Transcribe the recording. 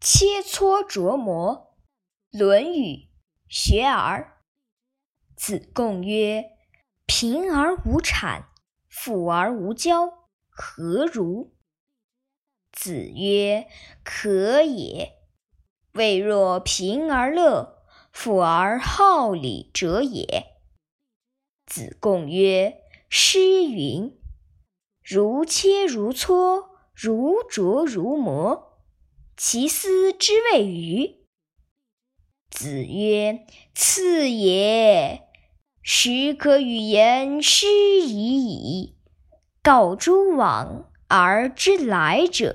切磋琢磨。《论语·学而》子贡曰：“贫而无谄，富而无骄，何如？”子曰：“可也。未若贫而乐，富而好礼者也。”子贡曰：“诗云：‘如切如磋，如琢如磨。’”其斯之谓与？子曰：“赐也。始可与言诗已矣。告诸往而知来者。”